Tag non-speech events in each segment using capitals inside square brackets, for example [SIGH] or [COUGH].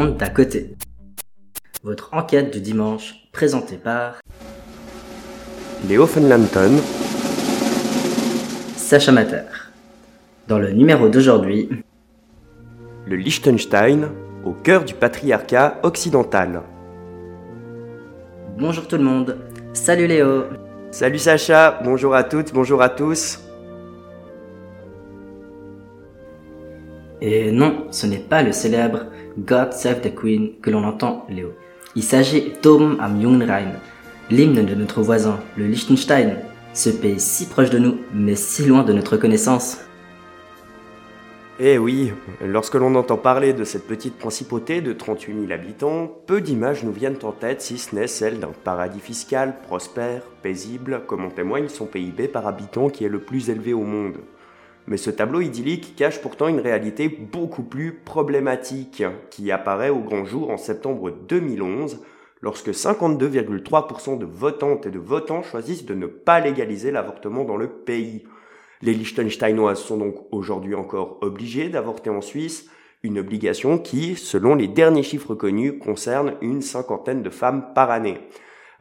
monde d'à côté. Votre enquête du dimanche, présentée par Léo Fenlanton, Sacha Mater. Dans le numéro d'aujourd'hui, le Liechtenstein au cœur du patriarcat occidental. bonjour tout le monde. Salut Léo. Salut Sacha, bonjour à toutes, bonjour à tous. Et non, ce n'est pas le célèbre God Save the Queen que l'on entend, Léo. Il s'agit d'Om am Jungrhein, l'hymne de notre voisin, le Liechtenstein, ce pays si proche de nous, mais si loin de notre connaissance. Eh oui, lorsque l'on entend parler de cette petite principauté de 38 000 habitants, peu d'images nous viennent en tête si ce n'est celle d'un paradis fiscal prospère, paisible, comme en témoigne son PIB par habitant qui est le plus élevé au monde. Mais ce tableau idyllique cache pourtant une réalité beaucoup plus problématique, qui apparaît au grand jour en septembre 2011, lorsque 52,3% de votantes et de votants choisissent de ne pas légaliser l'avortement dans le pays. Les Liechtensteinoises sont donc aujourd'hui encore obligées d'avorter en Suisse, une obligation qui, selon les derniers chiffres connus, concerne une cinquantaine de femmes par année.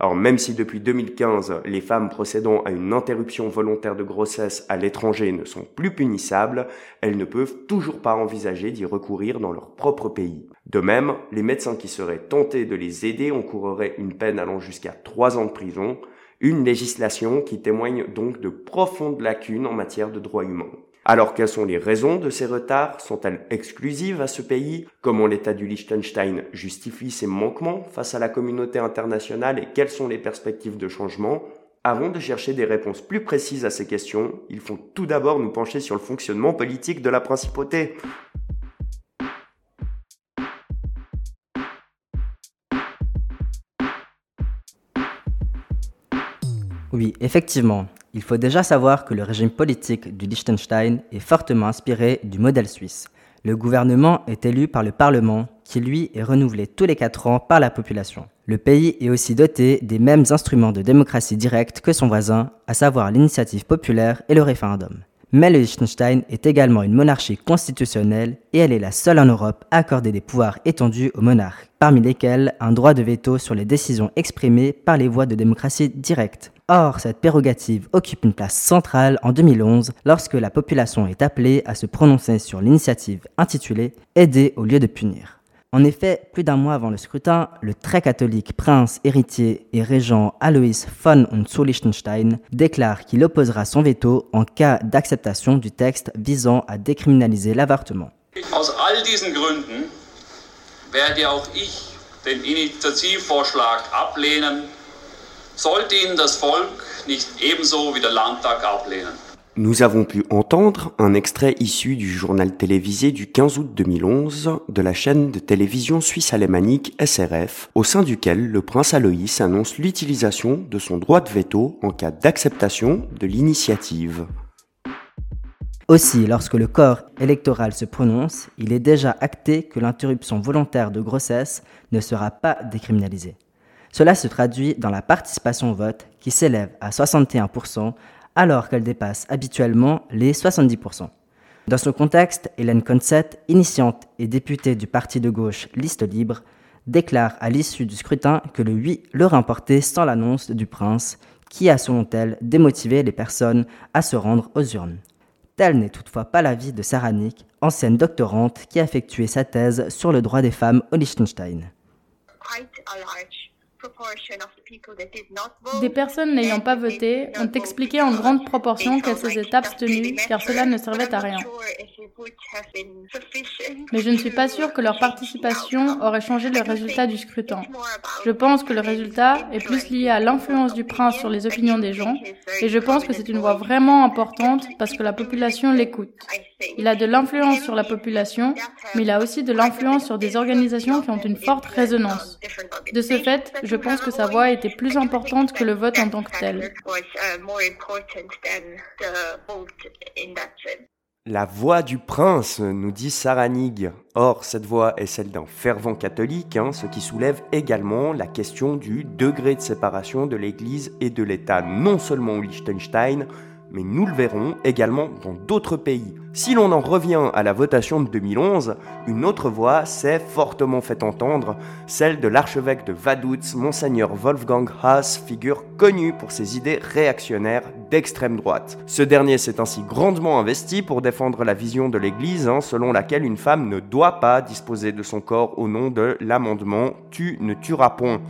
Alors même si depuis 2015, les femmes procédant à une interruption volontaire de grossesse à l'étranger ne sont plus punissables, elles ne peuvent toujours pas envisager d'y recourir dans leur propre pays. De même, les médecins qui seraient tentés de les aider encourraient une peine allant jusqu'à 3 ans de prison, une législation qui témoigne donc de profondes lacunes en matière de droits humains. Alors quelles sont les raisons de ces retards? Sont-elles exclusives à ce pays? Comment l'État du Liechtenstein justifie ses manquements face à la communauté internationale et quelles sont les perspectives de changement? Avant de chercher des réponses plus précises à ces questions, il faut tout d'abord nous pencher sur le fonctionnement politique de la principauté. Oui, effectivement, il faut déjà savoir que le régime politique du Liechtenstein est fortement inspiré du modèle suisse. Le gouvernement est élu par le Parlement, qui lui est renouvelé tous les quatre ans par la population. Le pays est aussi doté des mêmes instruments de démocratie directe que son voisin, à savoir l'initiative populaire et le référendum. Mais le Liechtenstein est également une monarchie constitutionnelle et elle est la seule en Europe à accorder des pouvoirs étendus aux monarques, parmi lesquels un droit de veto sur les décisions exprimées par les voies de démocratie directe. Or, cette prérogative occupe une place centrale en 2011 lorsque la population est appelée à se prononcer sur l'initiative intitulée Aider au lieu de punir. En effet, plus d'un mois avant le scrutin, le très catholique prince héritier et régent Alois von Liechtenstein déclare qu'il opposera son veto en cas d'acceptation du texte visant à décriminaliser l'avortement. Werde auch ich den Initiativvorschlag sollte ihn das Volk nicht ebenso wie der Landtag ablehnen? Nous avons pu entendre un extrait issu du journal télévisé du 15 août 2011 de la chaîne de télévision suisse-alémanique SRF, au sein duquel le prince Aloïs annonce l'utilisation de son droit de veto en cas d'acceptation de l'initiative. Aussi, lorsque le corps électoral se prononce, il est déjà acté que l'interruption volontaire de grossesse ne sera pas décriminalisée. Cela se traduit dans la participation au vote qui s'élève à 61% alors qu'elle dépasse habituellement les 70%. Dans ce contexte, Hélène Consett, initiante et députée du parti de gauche Liste Libre, déclare à l'issue du scrutin que le oui le remportait sans l'annonce du prince, qui a selon elle démotivé les personnes à se rendre aux urnes. Tel n'est toutefois pas l'avis de Sarah Nick, ancienne doctorante qui a effectué sa thèse sur le droit des femmes au Liechtenstein. Des personnes n'ayant pas voté ont expliqué en grande proportion qu'elles s'étaient abstenues car cela ne servait à rien. Mais je ne suis pas sûre que leur participation aurait changé le résultat du scrutin. Je pense que le résultat est plus lié à l'influence du prince sur les opinions des gens et je pense que c'est une voix vraiment importante parce que la population l'écoute. Il a de l'influence sur la population, mais il a aussi de l'influence sur des organisations qui ont une forte résonance. De ce fait, je pense que sa voix était plus importante que le vote en tant que tel. La voix du prince, nous dit Sarah Nig. Or, cette voix est celle d'un fervent catholique, hein, ce qui soulève également la question du degré de séparation de l'Église et de l'État, non seulement au Liechtenstein, mais nous le verrons également dans d'autres pays. Si l'on en revient à la votation de 2011, une autre voix s'est fortement fait entendre, celle de l'archevêque de Vaduz, monseigneur Wolfgang Haas, figure connue pour ses idées réactionnaires d'extrême droite. Ce dernier s'est ainsi grandement investi pour défendre la vision de l'Église, hein, selon laquelle une femme ne doit pas disposer de son corps au nom de l'amendement Tu ne tueras point.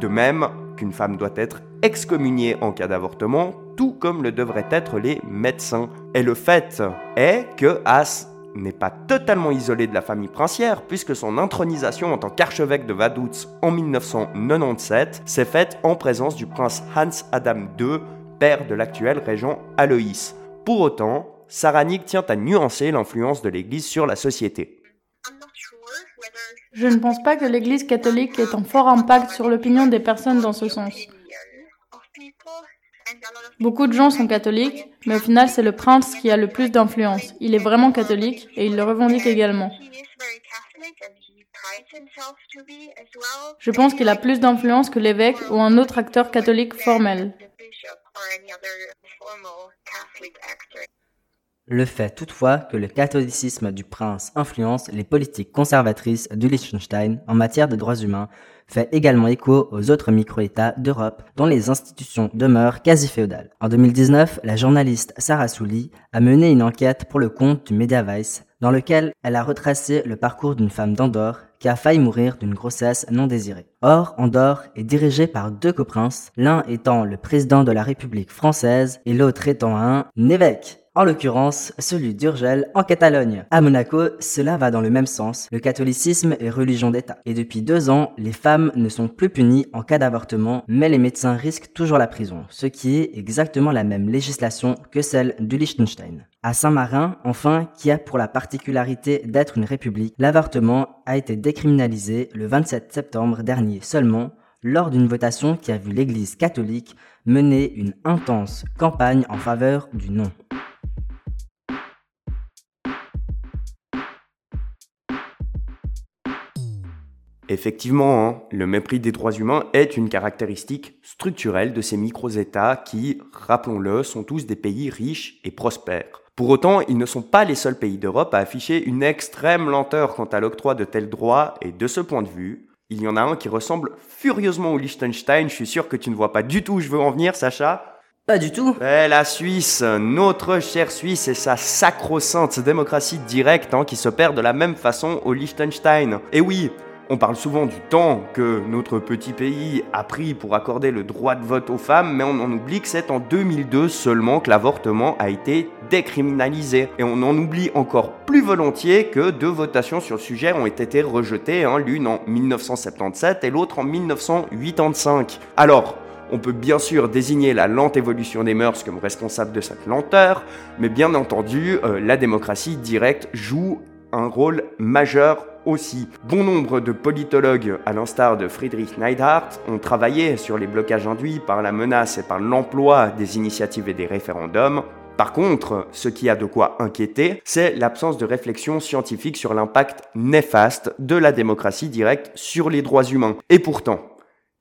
De même qu'une femme doit être excommuniée en cas d'avortement, tout comme le devraient être les médecins. Et le fait est que As n'est pas totalement isolé de la famille princière, puisque son intronisation en tant qu'archevêque de Vaduz en 1997 s'est faite en présence du prince Hans Adam II, père de l'actuel régent Aloïs. Pour autant, Saranik tient à nuancer l'influence de l'Église sur la société. Je ne pense pas que l'Église catholique ait un fort impact sur l'opinion des personnes dans ce sens. Beaucoup de gens sont catholiques, mais au final c'est le prince qui a le plus d'influence. Il est vraiment catholique et il le revendique également. Je pense qu'il a plus d'influence que l'évêque ou un autre acteur catholique formel. Le fait toutefois que le catholicisme du prince influence les politiques conservatrices du Liechtenstein en matière de droits humains fait également écho aux autres micro-États d'Europe dont les institutions demeurent quasi féodales. En 2019, la journaliste Sarah Souli a mené une enquête pour le compte du Mediavice dans lequel elle a retracé le parcours d'une femme d'Andorre qui a failli mourir d'une grossesse non désirée. Or, Andorre est dirigée par deux coprinces, l'un étant le président de la République française et l'autre étant un évêque en l'occurrence celui d'Urgel en Catalogne. À Monaco, cela va dans le même sens, le catholicisme est religion d'État. Et depuis deux ans, les femmes ne sont plus punies en cas d'avortement, mais les médecins risquent toujours la prison, ce qui est exactement la même législation que celle du Liechtenstein. À Saint-Marin, enfin, qui a pour la particularité d'être une république, l'avortement a été décriminalisé le 27 septembre dernier seulement, lors d'une votation qui a vu l'Église catholique mener une intense campagne en faveur du non. Effectivement, hein, le mépris des droits humains est une caractéristique structurelle de ces micro-États qui, rappelons-le, sont tous des pays riches et prospères. Pour autant, ils ne sont pas les seuls pays d'Europe à afficher une extrême lenteur quant à l'octroi de tels droits, et de ce point de vue, il y en a un qui ressemble furieusement au Liechtenstein, je suis sûr que tu ne vois pas du tout où je veux en venir, Sacha. Pas du tout. Eh, la Suisse, notre chère Suisse et sa sacro-sainte démocratie directe hein, qui se perd de la même façon au Liechtenstein. Et oui, on parle souvent du temps que notre petit pays a pris pour accorder le droit de vote aux femmes, mais on en oublie que c'est en 2002 seulement que l'avortement a été décriminalisé. Et on en oublie encore plus volontiers que deux votations sur le sujet ont été rejetées, hein, l'une en 1977 et l'autre en 1985. Alors, on peut bien sûr désigner la lente évolution des mœurs comme responsable de cette lenteur, mais bien entendu, euh, la démocratie directe joue un rôle majeur aussi. Bon nombre de politologues, à l'instar de Friedrich Neidhardt, ont travaillé sur les blocages induits par la menace et par l'emploi des initiatives et des référendums. Par contre, ce qui a de quoi inquiéter, c'est l'absence de réflexion scientifique sur l'impact néfaste de la démocratie directe sur les droits humains. Et pourtant,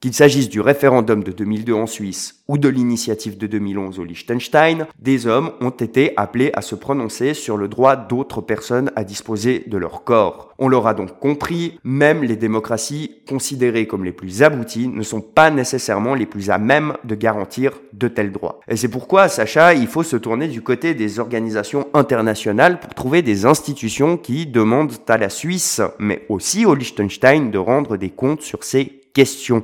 qu'il s'agisse du référendum de 2002 en Suisse ou de l'initiative de 2011 au Liechtenstein, des hommes ont été appelés à se prononcer sur le droit d'autres personnes à disposer de leur corps. On l'aura donc compris, même les démocraties considérées comme les plus abouties ne sont pas nécessairement les plus à même de garantir de tels droits. Et c'est pourquoi, Sacha, il faut se tourner du côté des organisations internationales pour trouver des institutions qui demandent à la Suisse, mais aussi au Liechtenstein, de rendre des comptes sur ces questions.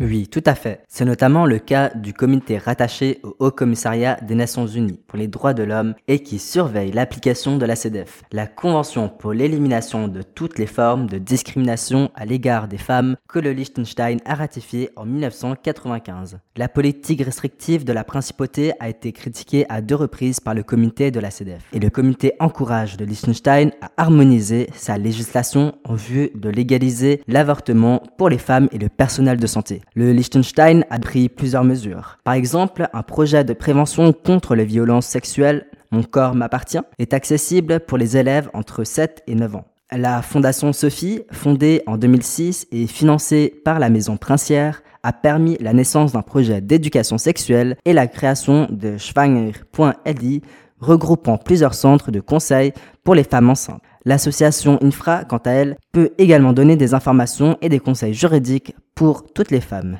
Oui, tout à fait. C'est notamment le cas du comité rattaché au Haut Commissariat des Nations Unies pour les droits de l'homme et qui surveille l'application de la CEDEF, la Convention pour l'élimination de toutes les formes de discrimination à l'égard des femmes que le Liechtenstein a ratifiée en 1995. La politique restrictive de la principauté a été critiquée à deux reprises par le comité de la CEDEF et le comité encourage le Liechtenstein à harmoniser sa législation en vue de légaliser l'avortement pour les femmes et le personnel de santé le Liechtenstein a pris plusieurs mesures. Par exemple, un projet de prévention contre les violences sexuelles Mon corps m'appartient est accessible pour les élèves entre 7 et 9 ans. La Fondation Sophie, fondée en 2006 et financée par la Maison Princière, a permis la naissance d'un projet d'éducation sexuelle et la création de Schwanger.li, regroupant plusieurs centres de conseil pour les femmes enceintes. L'association Infra, quant à elle, peut également donner des informations et des conseils juridiques pour toutes les femmes.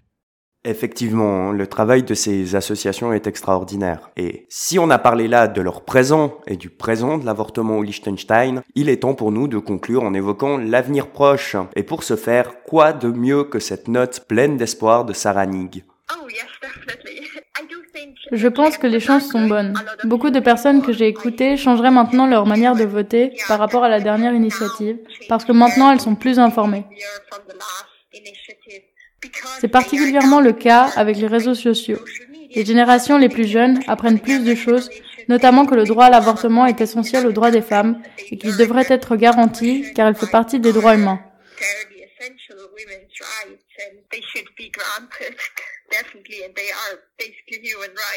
Effectivement, le travail de ces associations est extraordinaire. Et si on a parlé là de leur présent et du présent de l'avortement au Liechtenstein, il est temps pour nous de conclure en évoquant l'avenir proche. Et pour ce faire, quoi de mieux que cette note pleine d'espoir de Sarah Nig? Je pense que les chances sont bonnes. Beaucoup de personnes que j'ai écoutées changeraient maintenant leur manière de voter par rapport à la dernière initiative, parce que maintenant elles sont plus informées. C'est particulièrement le cas avec les réseaux sociaux. Les générations les plus jeunes apprennent plus de choses, notamment que le droit à l'avortement est essentiel aux droits des femmes et qu'il devrait être garanti car il fait partie des droits humains. [LAUGHS]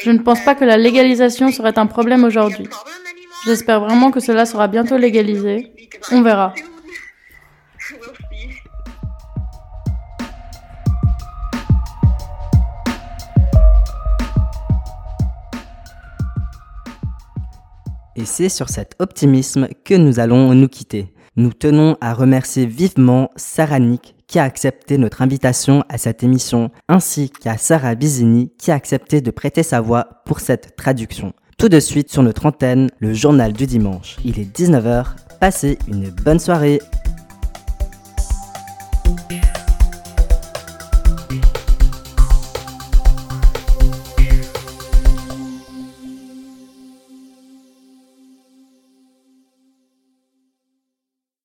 Je ne pense pas que la légalisation serait un problème aujourd'hui. J'espère vraiment que cela sera bientôt légalisé. On verra. [LAUGHS] Et c'est sur cet optimisme que nous allons nous quitter. Nous tenons à remercier vivement Sarah Nick qui a accepté notre invitation à cette émission, ainsi qu'à Sarah Bizini qui a accepté de prêter sa voix pour cette traduction. Tout de suite sur notre antenne, le journal du dimanche. Il est 19h, passez une bonne soirée